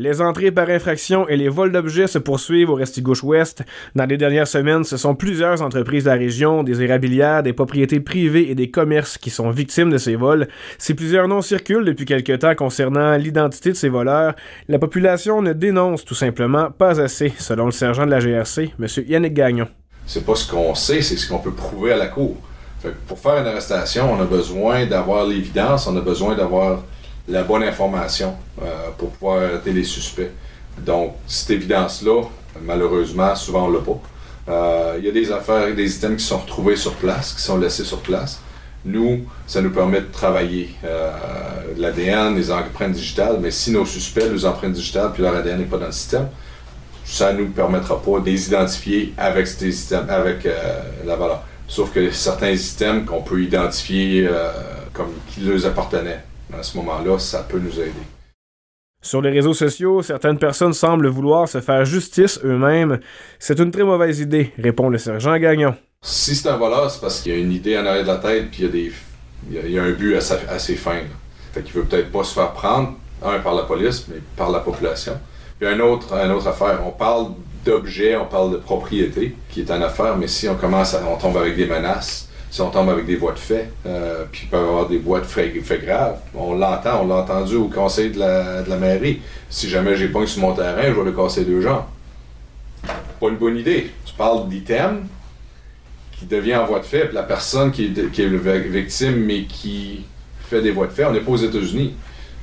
Les entrées par infraction et les vols d'objets se poursuivent au Restigouche-Ouest. Dans les dernières semaines, ce sont plusieurs entreprises de la région, des érablières, des propriétés privées et des commerces qui sont victimes de ces vols. Si plusieurs noms circulent depuis quelque temps concernant l'identité de ces voleurs, la population ne dénonce tout simplement pas assez, selon le sergent de la GRC, M. Yannick Gagnon. C'est pas ce qu'on sait, c'est ce qu'on peut prouver à la cour. pour faire une arrestation, on a besoin d'avoir l'évidence, on a besoin d'avoir la bonne information euh, pour pouvoir arrêter les suspects. Donc, cette évidence-là, malheureusement, souvent on l'a pas. Euh, il y a des affaires, des items qui sont retrouvés sur place, qui sont laissés sur place. Nous, ça nous permet de travailler euh, l'ADN, les empreintes digitales, mais si nos suspects, les empreintes digitales, puis leur ADN n'est pas dans le système, ça ne nous permettra pas de les identifier avec, ces items, avec la valeur. Sauf que certains items qu'on peut identifier comme qui leur appartenaient à ce moment-là, ça peut nous aider. Sur les réseaux sociaux, certaines personnes semblent vouloir se faire justice eux-mêmes. C'est une très mauvaise idée, répond le sergent Gagnon. Si c'est un voleur, c'est parce qu'il y a une idée en arrière de la tête, puis il y a, des, il y a, un but assez, assez fin. Là. Fait qu'il veut peut-être pas se faire prendre, un par la police, mais par la population. Puis un autre, une autre affaire, on parle d'objets, on parle de propriété, qui est une affaire, mais si on commence à, on tombe avec des menaces, si on tombe avec des voies de fait, euh, puis il peut y avoir des voies de fait, graves, on l'entend, on l'a entendu au conseil de la, de la mairie. Si jamais j'ai pas sur mon terrain, je vais le casser deux gens. Pas une bonne idée. Tu parles d'item qui devient en voie de fait, puis la personne qui est, qui est victime, mais qui fait des voies de fait, on n'est pas aux États-Unis.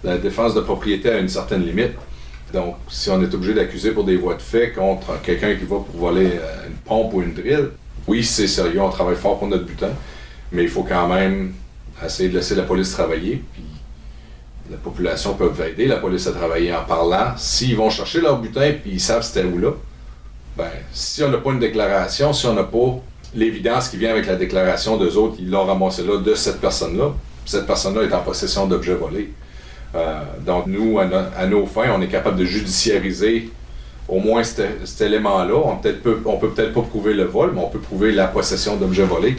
La défense de propriété a une certaine limite. Donc, si on est obligé d'accuser pour des voies de fait contre quelqu'un qui va pour voler euh, une pompe ou une drill, oui, c'est sérieux, on travaille fort pour notre butin, mais il faut quand même essayer de laisser la police travailler. Puis la population peut aider la police à travailler en parlant. S'ils vont chercher leur butin puis ils savent c'était où là, ben, si on n'a pas une déclaration, si on n'a pas l'évidence qui vient avec la déclaration d'eux autres, ils l'ont ramassé là de cette personne-là, cette personne-là est en possession d'objets volés. Euh, donc nous, à, nos fins, on est capable de judiciariser au moins cet, élément-là. On, peut peut, peut peut-être pas prouver le vol, mais on peut prouver la possession d'objets volés.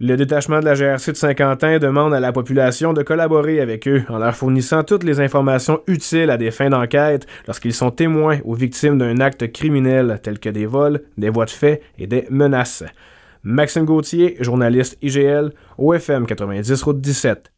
Le détachement de la GRC de Saint-Quentin demande à la population de collaborer avec eux en leur fournissant toutes les informations utiles à des fins d'enquête lorsqu'ils sont témoins ou victimes d'un acte criminel tel que des vols, des voies de fait et des menaces. Maxime Gauthier, journaliste IGL, OFM 90 Route 17.